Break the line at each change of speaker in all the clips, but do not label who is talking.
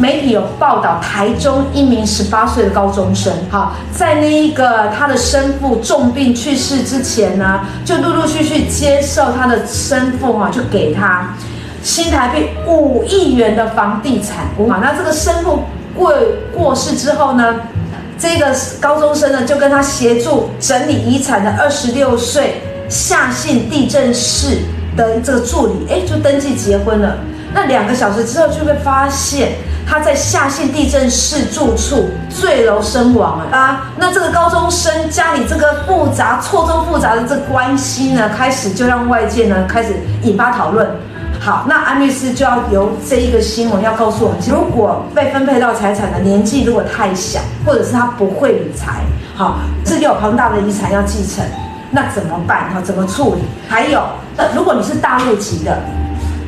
媒体有报道，台中一名十八岁的高中生，哈，在那一个他的生父重病去世之前呢，就陆陆续续接受他的生父哈，就给他新台币五亿元的房地产。好，那这个生父过过世之后呢，这个高中生呢就跟他协助整理遗产的二十六岁夏姓地震士的这个助理，哎，就登记结婚了。那两个小时之后，就会发现他在下县地震室住处坠楼身亡了啊！那这个高中生家里这个复杂、错综复杂的这关系呢，开始就让外界呢开始引发讨论。好，那安律师就要由这一个新闻要告诉我们：如果被分配到财产的年纪如果太小，或者是他不会理财，好，自己有庞大的遗产要继承，那怎么办？哈，怎么处理？还有，那如果你是大陆籍的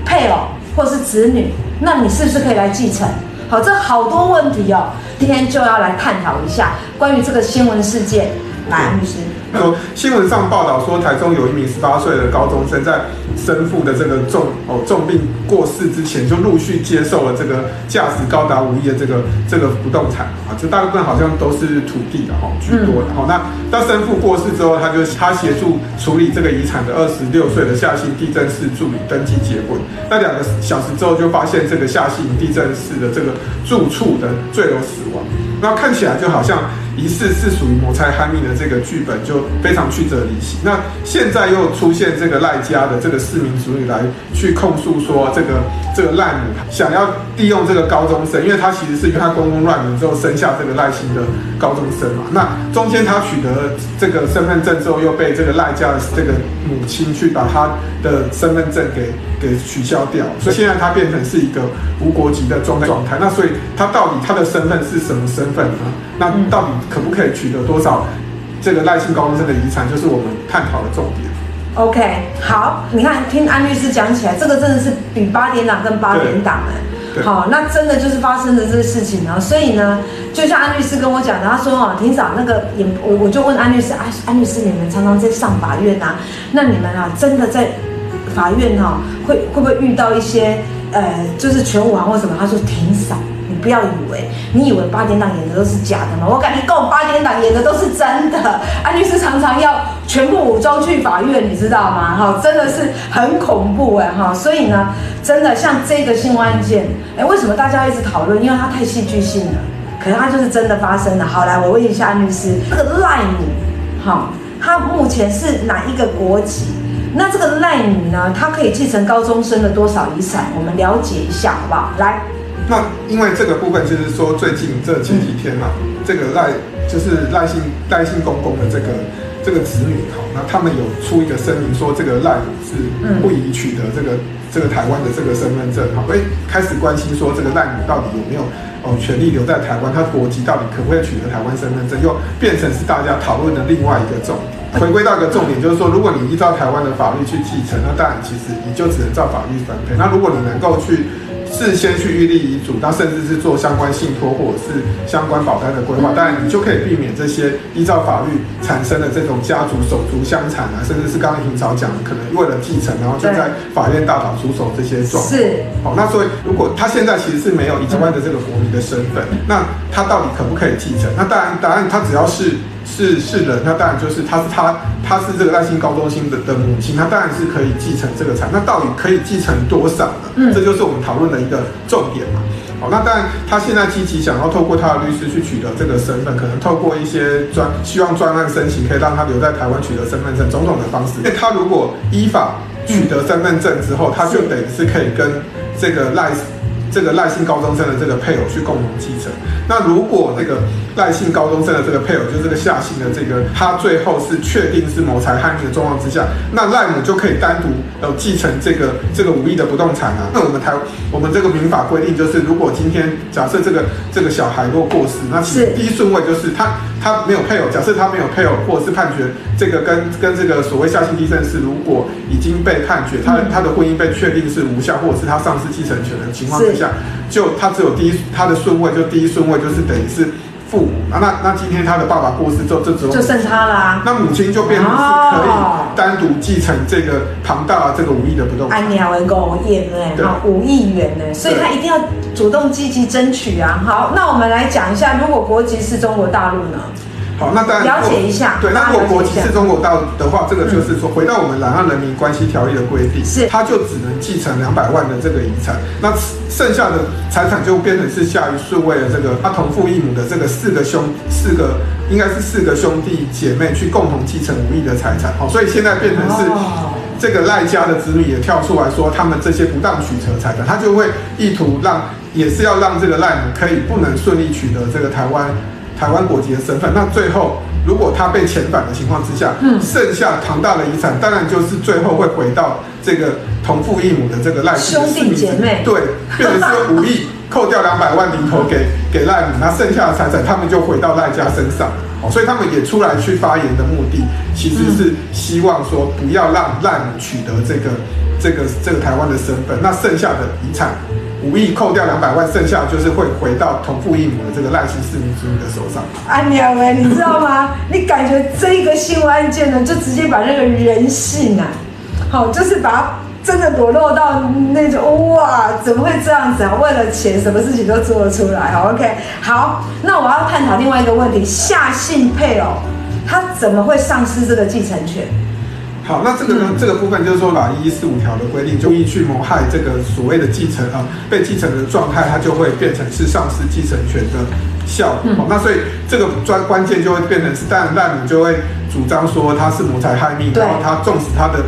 配偶，或是子女，那你是不是可以来继承？好，这好多问题哦，今天就要来探讨一下关于这个新闻事件。来，安律师。
说新闻上报道说，台中有一名十八岁的高中生在生父的这个重哦重病过世之前，就陆续接受了这个价值高达五亿的这个这个不动产啊，这大部分好像都是土地的哈居多的哈。那当生父过世之后，他就他协助处理这个遗产的二十六岁的夏姓地震室助理登记结婚。那两个小时之后，就发现这个夏姓地震室的这个住处的坠楼死亡。那看起来就好像。疑似是属于谋财害命的这个剧本，就非常曲折离奇。那现在又出现这个赖家的这个四名子女来去控诉说，这个这个赖母想要利用这个高中生，因为他其实是因为他公公乱伦之后生下这个赖姓的高中生嘛。那中间他取得这个身份证之后，又被这个赖家的这个母亲去把他的身份证给给取消掉，所以现在他变成是一个无国籍的状状态。那所以他到底他的身份是什么身份呢？那到底可不可以取得多少这个赖姓高中生的遗产，就是我们探讨的重点。
OK，好，你看听安律师讲起来，这个真的是比八点档跟八点档哎，好，那真的就是发生的这个事情呢。所以呢，就像安律师跟我讲的，他说哦，庭长那个也，我我就问安律师，啊，安律师你们常常在上法院啊，那你们啊真的在法院哈，会会不会遇到一些呃，就是全武行或什么？他说庭嫂。不要以为，你以为八点档演的都是假的吗？我感觉跟我八点档演的都是真的。安律师常常要全部武装去法院，你知道吗？哈，真的是很恐怖哎哈。所以呢，真的像这个新闻案件，哎，为什么大家一直讨论？因为它太戏剧性了，可是它就是真的发生了。好，来，我问一下安律师，这个赖女，哈，她目前是哪一个国籍？那这个赖女呢，她可以继承高中生的多少遗产？我们了解一下，好不好？来。
那因为这个部分就是说，最近这前几天嘛，这个赖就是赖姓赖姓公公的这个这个子女哈，那他们有出一个声明说，这个赖母是不宜取得这个这个台湾的这个身份证哈，哎，开始关心说这个赖母到底有没有哦权利留在台湾，他国籍到底可不可以取得台湾身份证，又变成是大家讨论的另外一个重点。回归到一个重点，就是说，如果你依照台湾的法律去继承，那当然其实你就只能照法律分配。那如果你能够去。事先去预立遗嘱，那甚至是做相关信托或者是相关保单的规划，当然你就可以避免这些依照法律产生的这种家族手足相残啊，甚至是刚才平嫂讲的，可能为了继承，然后就在法院大打出手这些状况。是，好，那所以如果他现在其实是没有以台湾的这个国民的身份，那他到底可不可以继承？那当然，答案他只要是。是是人，那当然就是他是他他是这个赖姓高中生的的母亲，他当然是可以继承这个产。那到底可以继承多少呢？嗯，这就是我们讨论的一个重点嘛。好，那当然他现在积极想要透过他的律师去取得这个身份，可能透过一些专希望专案申请，可以让他留在台湾取得身份证，种种的方式。因为他如果依法取得身份证之后，他就等于是可以跟这个赖。这个赖姓高中生的这个配偶去共同继承。那如果那个赖姓高中生的这个配偶，就是这个夏姓的这个，他最后是确定是谋财害命的状况之下，那赖母就可以单独呃继承这个这个五亿的不动产啊。那我们台我们这个民法规定就是，如果今天假设这个这个小孩若过世，那其实第一顺位就是他他没有配偶。假设他没有配偶，或者是判决这个跟跟这个所谓下性地震是，如果已经被判决他他的婚姻被确定是无效，或者是他丧失继承权的情况之下。就他只有第一，他的顺位就第一顺位就是等于是父母，那那那今天他的爸爸过世之后，这时候
就剩他了啊。
那母亲就变成是可以单独继承这个庞大的这个五亿的不动产。
安鸟为公演呢，好五亿元呢，所以他一定要主动积极争取啊。好，那我们来讲一下，如果国籍是中国大陆呢？
好，那当然
了解一下。
对，那如果国籍是中国大陆的话，这个就是说，回到我们《两岸人民关系条例》的规定，是，他就只能继承两百万的这个遗产，那剩下的财产就变成是下一顺位的这个他同父异母的这个四个兄，四个应该是四个兄弟姐妹去共同继承五亿的财产。好，所以现在变成是这个赖家的子女也跳出来说，他们这些不当取得财产，他就会意图让，也是要让这个赖母可以不能顺利取得这个台湾。台湾国籍的身份，那最后如果他被遣返的情况之下，嗯，剩下庞大的遗产，当然就是最后会回到这个同父异母的这个赖
兄弟姐妹，
对，变成是五亿，扣掉两百万零头给给赖母，那剩下的财产他们就回到赖家身上，哦，所以他们也出来去发言的目的，其实是希望说不要让赖母取得这个这个这个台湾的身份，那剩下的遗产。五亿扣掉两百万，剩下就是会回到同父异母的这个赖姓四名子女的手上。
安娘哎，你知道吗？你感觉这个新闻案件呢，就直接把那个人性啊，好，就是把它真的裸露到那种哇，怎么会这样子啊？为了钱，什么事情都做得出来。好，OK，好，那我要探讨另外一个问题：夏姓配偶他怎么会丧失这个继承权？
好，那这个呢？这个部分就是说，把一一四五条的规定，故意去谋害这个所谓的继承啊，被继承的状态，它就会变成是丧失继承权的效果。好，那所以这个专关键就会变成是，当然赖母就会主张说他是谋财害命，然后他纵使他的。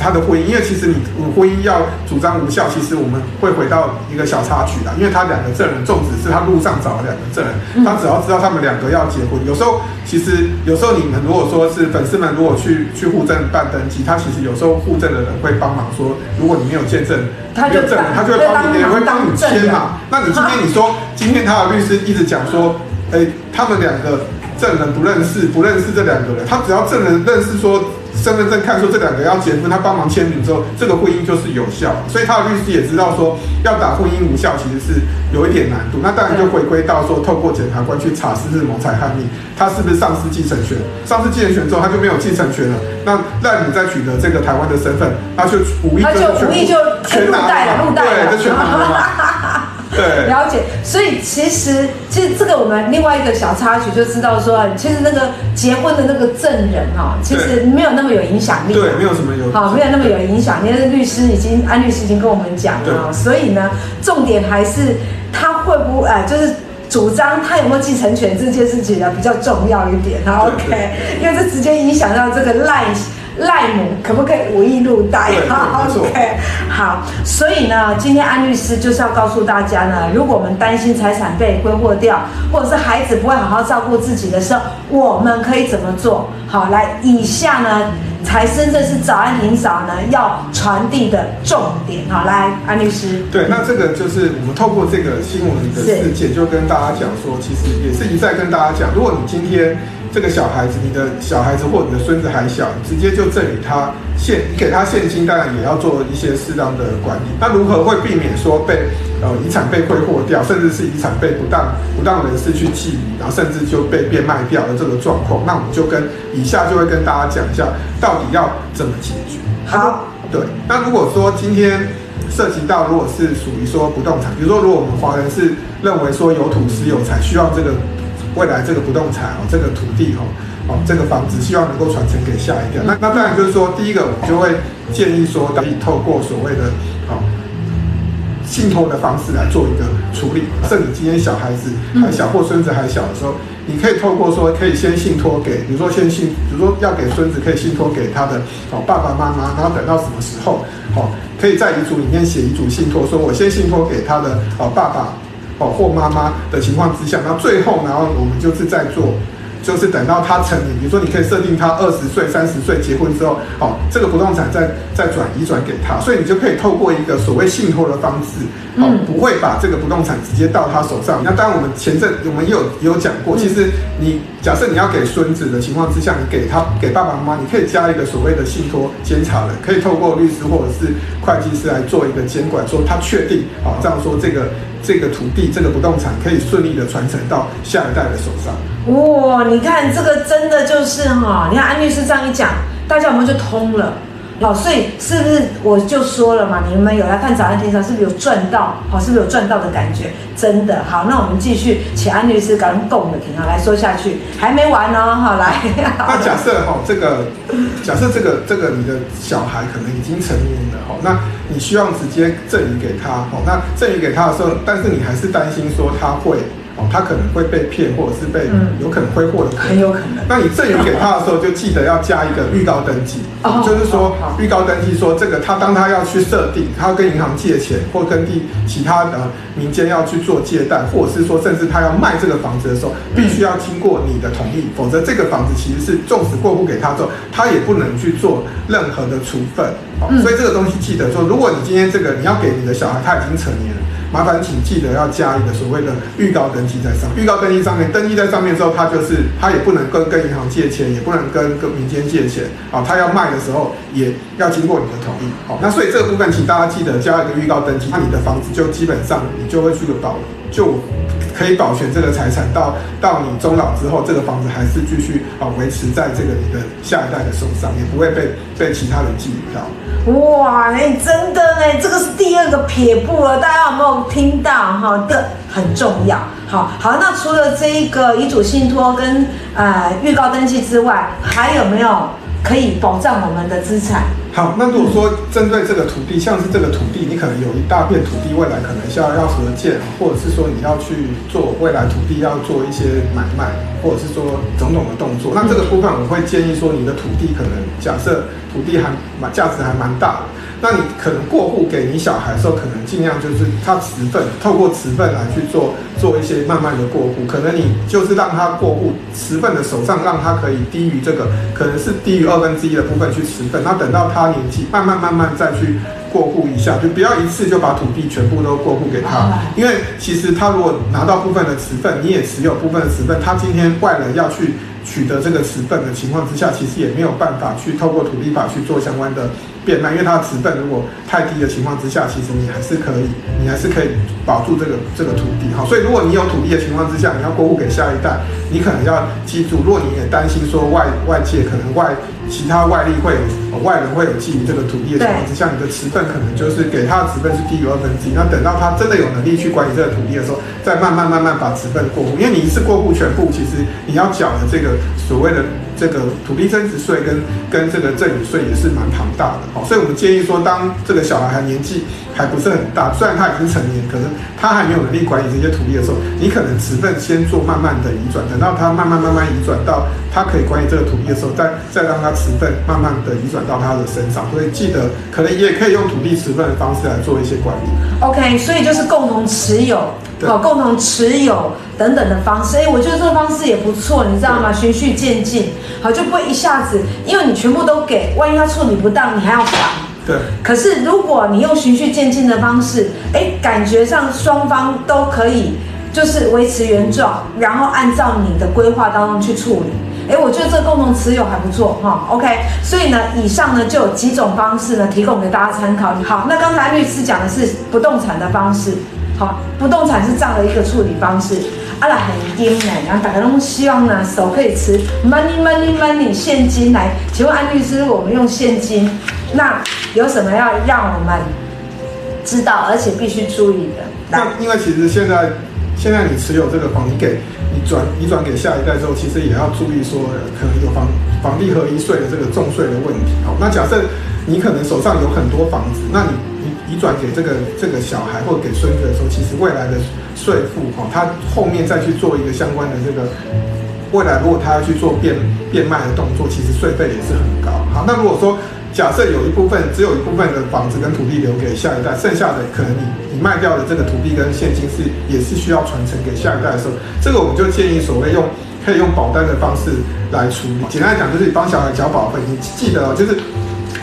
他的婚姻，因为其实你婚姻要主张无效，其实我们会回到一个小插曲啦。因为他两个证人，纵使是他路上找了两个证人，他只要知道他们两个要结婚，有时候其实有时候你们如果说是粉丝们，如果去去户政办登记，他其实有时候户政的人会帮忙说，如果你没有见证，没有证人，他就会帮你，也会帮你签嘛。那你今天你说，今天他的律师一直讲说，哎，他们两个证人不认识，不认识这两个人，他只要证人认识说。身份证看出这两个要结婚，他帮忙签名之后，这个婚姻就是有效。所以他的律师也知道说，要打婚姻无效其实是有一点难度。那当然就回归到说，透过检察官去查是不是谋财害命，他是不是丧失继承权？丧失继承权之后，他就没有继承权了。那赖你再取得这个台湾的身份，他就无意就
全拿了，对，
就全拿了。对，
了解。所以其实，其实这个我们另外一个小插曲就知道说，其实那个结婚的那个证人哈，其实没有那么有影响力。
对，没有什么有。
好，没有那么有影响。因为律师已经，安律师已经跟我们讲了，所以呢，重点还是他会不会，哎，就是主张他有没有继承权这件事情呢，比较重要一点。好，OK，因为这直接影响到这个赖。赖母可不可以无意入袋？好，OK，好。所以呢，今天安律师就是要告诉大家呢，如果我们担心财产被挥霍掉，或者是孩子不会好好照顾自己的时候，我们可以怎么做？好，来，以下呢才真正是早安霆嫂呢要传递的重点。好，来，安律师。
对，那这个就是我们透过这个新闻的事件，就跟大家讲说，其实也是一再跟大家讲，如果你今天。这个小孩子，你的小孩子或你的孙子还小，直接就赠予他现，你给他现金，当然也要做一些适当的管理。那如何会避免说被呃遗产被挥霍掉，甚至是遗产被不当不当人士去觊觎，然后甚至就被变卖掉的这个状况？那我们就跟以下就会跟大家讲一下，到底要怎么解决。
好，
对。那如果说今天涉及到，如果是属于说不动产，比如说如果我们华人是认为说有土斯有财，需要这个。未来这个不动产哦，这个土地哦，哦，这个房子希望能够传承给下一代。那那当然就是说，第一个我们就会建议说，可以透过所谓的哦信托的方式来做一个处理。甚至今天小孩子还小或孙子还小的时候，你可以透过说，可以先信托给，比如说先信，比如说要给孙子，可以信托给他的哦爸爸妈妈，然后等到什么时候哦，可以在遗嘱里面写遗嘱信托，说我先信托给他的哦爸爸。哦，或妈妈的情况之下，那最后，然后我们就是在做就是等到他成年，比如说你可以设定他二十岁、三十岁结婚之后，哦，这个不动产再再转移转给他，所以你就可以透过一个所谓信托的方式，哦，不会把这个不动产直接到他手上。那当然，我们前阵我们也有也有讲过，其实你假设你要给孙子的情况之下，你给他给爸爸妈妈，你可以加一个所谓的信托监察人，可以透过律师或者是会计师来做一个监管，说他确定，哦，这样说这个。这个土地，这个不动产可以顺利的传承到下一代的手上。
哇，你看这个真的就是哈，你看安律师这样一讲，大家有没有就通了？好，所以是不是我就说了嘛？你们有来看早安天上，是不是有赚到？好，是不是有赚到的感觉？真的好，那我们继续，请安律师刚动的停啊，来说下去，还没完哦，好 来。
那假设哈，这个假设这个这个你的小孩可能已经成年了哈，那你希望直接赠予给他哈，那赠予给他的时候，但是你还是担心说他会。他可能会被骗，或者是被有可能挥霍的，
很有可能。
那你赠与给他的时候，就记得要加一个预告登记，就是说预告登记说这个他当他要去设定，他要跟银行借钱，或跟地其他的民间要去做借贷，或者是说甚至他要卖这个房子的时候，必须要经过你的同意，否则这个房子其实是纵使过户给他之后，他也不能去做任何的处分。所以这个东西记得说，如果你今天这个你要给你的小孩，他已经成年了。麻烦请记得要加一个所谓的预告登记在上面。预告登记上面，登记在上面之后，他就是他也不能跟跟银行借钱，也不能跟跟民间借钱啊。他要卖的时候也要经过你的同意。好，那所以这个部分，请大家记得加一个预告登记，那你的房子就基本上你就会去个保就。可以保全这个财产到到你终老之后，这个房子还是继续啊维持在这个你的下一代的手上，也不会被被其他人觊觎到。
哇，哎，真的呢，这个是第二个撇步了，大家有没有听到哈？这很重要。好好，那除了这一个遗嘱信托跟呃预告登记之外，还有没有可以保障我们的资产？
好，那如果说针对这个土地，像是这个土地，你可能有一大片土地，未来可能需要要合建，或者是说你要去做未来土地要做一些买卖，或者是说种种的动作，那这个部分我会建议说，你的土地可能假设土地还蛮价值还蛮大的。那你可能过户给你小孩的时候，可能尽量就是他持份，透过持份来去做做一些慢慢的过户。可能你就是让他过户持份的手上，让他可以低于这个，可能是低于二分之一的部分去持份。那等到他年纪慢慢慢慢再去过户一下，就不要一次就把土地全部都过户给他，因为其实他如果拿到部分的持份，你也持有部分的持份，他今天外人要去取得这个持份的情况之下，其实也没有办法去透过土地法去做相关的。变卖，因为它的持份如果太低的情况之下，其实你还是可以，你还是可以保住这个这个土地哈。所以如果你有土地的情况之下，你要过户给下一代，你可能要记住，如果你也担心说外外界可能外其他外力会有外人会有觊觎这个土地的情况之下，你的持份可能就是给他的持份是低于二分之一。那等到他真的有能力去管理这个土地的时候，再慢慢慢慢把持份过户，因为你一次过户全部，其实你要缴的这个所谓的。这个土地增值税跟跟这个赠与税也是蛮庞大的，好，所以我们建议说，当这个小孩还年纪还不是很大，虽然他已经成年，可是他还没有能力管理这些土地的时候，你可能持份先做慢慢的移转，等到他慢慢慢慢移转到他可以管理这个土地的时候，再再让他持份慢慢的移转到他的身上。所以记得，可能也可以用土地持份的方式来做一些管理。
OK，所以就是共同持有。好，共同持有等等的方式，哎，我觉得这个方式也不错，你知道吗？循序渐进，好，就不会一下子，因为你全部都给，万一他处理不当，你还要
还。
可是如果你用循序渐进的方式，哎，感觉上双方都可以，就是维持原状，然后按照你的规划当中去处理，哎，我觉得这个共同持有还不错，哈，OK。所以呢，以上呢就有几种方式呢，提供给大家参考。好，那刚才律师讲的是不动产的方式。好，不动产是这样的一个处理方式，阿拉很硬呢，然后大家都希望呢手可以持 money money money 现金来。请问安律师，我们用现金，那有什么要让我们知道，而且必须注意的？
那因为其实现在现在你持有这个房，你给你转你转给下一代之后，其实也要注意说，可能有房房地合一税的这个重税的问题。好，那假设你可能手上有很多房子，那你。移转给这个这个小孩或者给孙子的时候，其实未来的税负哈，他后面再去做一个相关的这个，未来如果他要去做变变卖的动作，其实税费也是很高。好，那如果说假设有一部分只有一部分的房子跟土地留给下一代，剩下的可能你你卖掉的这个土地跟现金是也是需要传承给下一代的时候，这个我们就建议所谓用可以用保单的方式来处理。简单来讲，就是你帮小孩缴保费，你记得哦，就是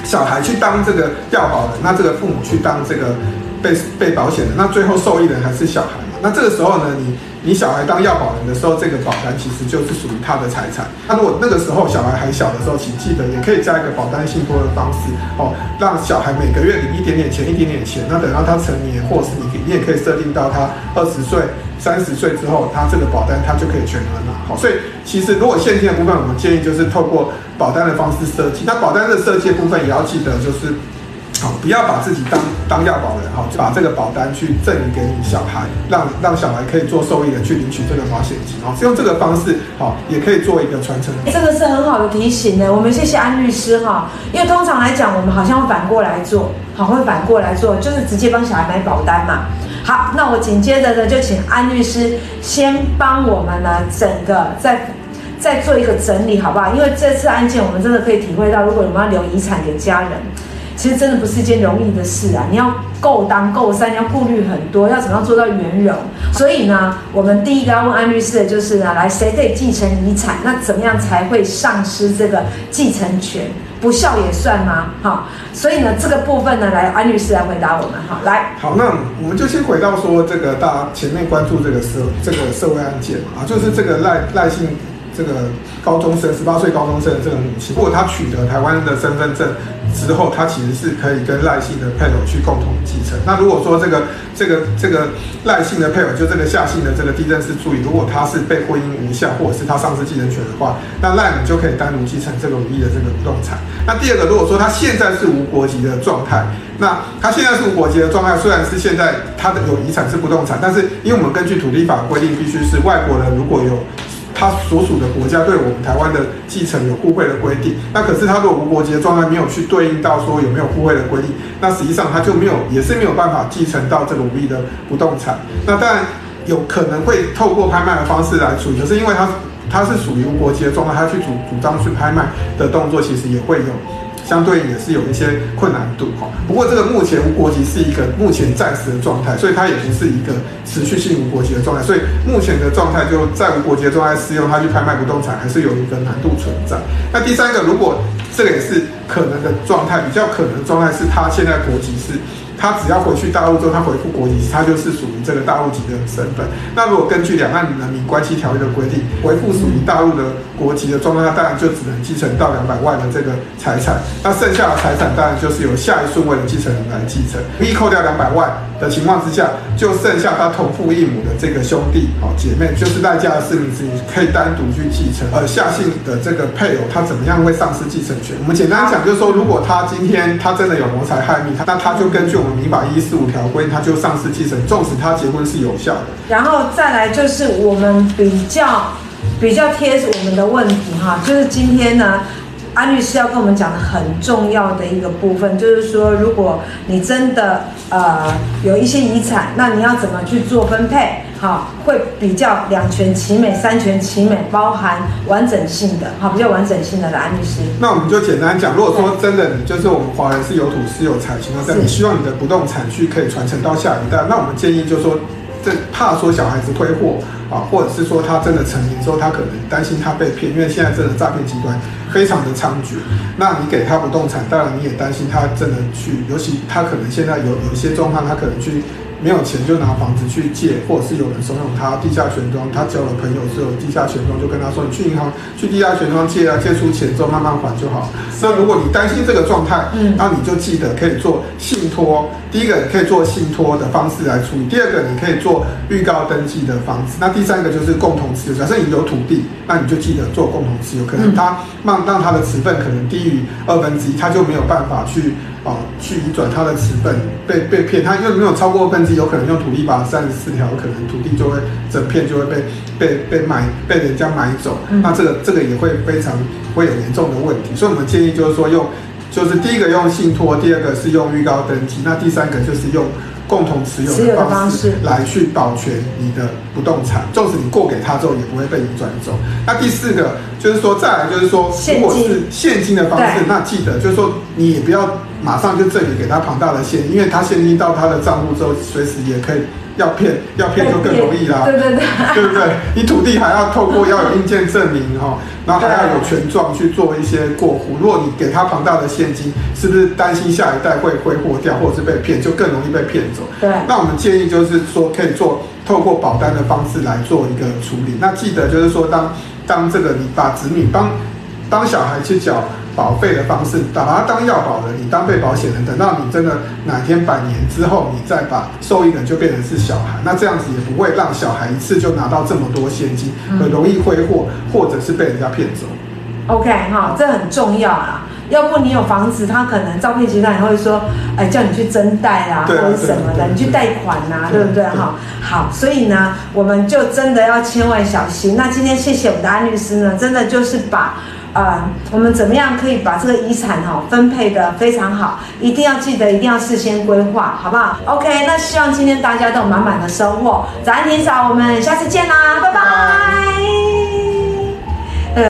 小孩去当这个要保人，那这个父母去当这个被被保险的，那最后受益人还是小孩。那这个时候呢，你。你小孩当要保人的时候，这个保单其实就是属于他的财产。那如果那个时候小孩还小的时候，请记得也可以加一个保单信托的方式哦，让小孩每个月领一点点钱，一点点钱。那等到他成年，或是你你也可以设定到他二十岁、三十岁之后，他这个保单他就可以全额拿。好，所以其实如果现金的部分，我们建议就是透过保单的方式设计。那保单的设计的部分也要记得就是。好，不要把自己当当要保人，好，就把这个保单去赠予给你小孩，让让小孩可以做受益人去领取这个保险金，好，是用这个方式，好，也可以做一个传承。
这个是很好的提醒呢，我们谢谢安律师哈，因为通常来讲，我们好像会反过来做，好，会反过来做，就是直接帮小孩买保单嘛。好，那我紧接着呢，就请安律师先帮我们呢整个再再做一个整理，好不好？因为这次案件，我们真的可以体会到，如果我们要留遗产给家人。其实真的不是一件容易的事啊！你要够当够三，你要顾虑很多，要怎么样做到圆融？所以呢，我们第一个要问安律师的就是呢，来谁可以继承遗产？那怎么样才会丧失这个继承权？不孝也算吗？好，所以呢，这个部分呢，来安律师来回答我们。哈，来。
好，那我们就先回到说这个大家前面关注这个社这个社会案件啊，就是这个赖赖姓这个高中生十八岁高中生的这个母亲，如果他取得台湾的身份证。之后，他其实是可以跟赖姓的配偶去共同继承。那如果说这个这个这个赖姓的配偶，就这个夏姓的这个地震是注意，如果他是被婚姻无效，或者是他丧失继承权的话，那赖你就可以单独继承这个无意的这个不动产。那第二个，如果说他现在是无国籍的状态，那他现在是无国籍的状态，虽然是现在他的有遗产是不动产，但是因为我们根据土地法规定，必须是外国人如果有。他所属的国家对我们台湾的继承有互惠的规定，那可是他如果无国籍的状态没有去对应到说有没有互惠的规定，那实际上他就没有，也是没有办法继承到这个无意的不动产。那当然有可能会透过拍卖的方式来处理，可是因为他他是属于无国籍的状态，他去主主张去拍卖的动作，其实也会有。相对也是有一些困难度哈，不过这个目前无国籍是一个目前暂时的状态，所以它也不是一个持续性无国籍的状态，所以目前的状态就在无国籍的状态适用，它去拍卖不动产还是有一个难度存在。那第三个，如果这个也是可能的状态，比较可能的状态是它现在国籍是。他只要回去大陆之后，他回复国籍，他就是属于这个大陆籍的身份。那如果根据两岸人民关系条约的规定，回复属于大陆的国籍的状态，当然就只能继承到两百万的这个财产。那剩下的财产当然就是由下一顺位的继承人来继承。一扣掉两百万的情况之下，就剩下他同父异母的这个兄弟好姐妹，就是赖家的四名子女可以单独去继承。而夏姓的这个配偶，他怎么样会丧失继承权？我们简单讲，就是说，如果他今天他真的有谋财害命，那他就根据我们。民法一四五条规定，他就丧失继承，纵使他结婚是有效的。
然后再来就是我们比较比较贴我们的问题哈，就是今天呢，安律师要跟我们讲的很重要的一个部分，就是说，如果你真的呃有一些遗产，那你要怎么去做分配？好，会比较两全其美、三全其美，包含完整性的，好，比较完整性的来安律师。
那我们就简单讲，如果说真的你就是我们华人是有土是有财情况下，你希望你的不动产去可以传承到下一代，那我们建议就是说，这怕说小孩子挥霍啊，或者是说他真的成年之后，他可能担心他被骗，因为现在真的诈骗集团非常的猖獗。那你给他不动产，当然你也担心他真的去，尤其他可能现在有有一些状况，他可能去。没有钱就拿房子去借，或者是有人怂恿他地下钱庄，他交了朋友是有地下钱庄，就跟他说：“你去银行去地下钱庄借啊，借出钱之后慢慢还就好。”那如果你担心这个状态，嗯，那你就记得可以做信托。第一个，可以做信托的方式来处理；第二个，你可以做预告登记的方式。那第三个就是共同持有。假设你有土地，那你就记得做共同持有。可能他让让他的持份可能低于二分之一，他就没有办法去。啊，去移转他的持份被被骗，他因为没有超过二分有可能用土地法三十四条，可能土地就会整片就会被被被买被人家买走，嗯、那这个这个也会非常会有严重的问题，所以我们建议就是说用，就是第一个用信托，第二个是用预告登记，那第三个就是用共同持有
持有的方式
来去保全你的不动产，纵使你过给他之后，也不会被你转走。那第四个就是说，再来就是说，如果是现金的方式，那记得就是说，你也不要马上就这里给他庞大的现金，因为他现金到他的账户之后，随时也可以。要骗要骗就更容易啦，
对对对，
对不对？你土地还要透过要有印鉴证明哈，然后还要有权状去做一些过户。如果你给他庞大的现金，是不是担心下一代会挥霍掉，或者是被骗，就更容易被骗走？
对。
那我们建议就是说，可以做透过保单的方式来做一个处理。那记得就是说，当当这个你把子女帮帮小孩去缴。保费的方式，把它当药保人，你当被保险人，等到你真的哪天百年之后，你再把受益人就变成是小孩，那这样子也不会让小孩一次就拿到这么多现金，很容易挥霍，或者是被人家骗走。
OK 哈，这很重要啦。要不你有房子，他可能诈骗集团也会说，哎，叫你去增贷啊，或者什么的，你去贷款呐，对不对哈？好，所以呢，我们就真的要千万小心。那今天谢谢我们的安律师呢，真的就是把。啊，我们怎么样可以把这个遗产哈分配的非常好？一定要记得，一定要事先规划，好不好？OK，那希望今天大家都有满满的收获。早安，霆嫂，我们下次见啦，拜拜。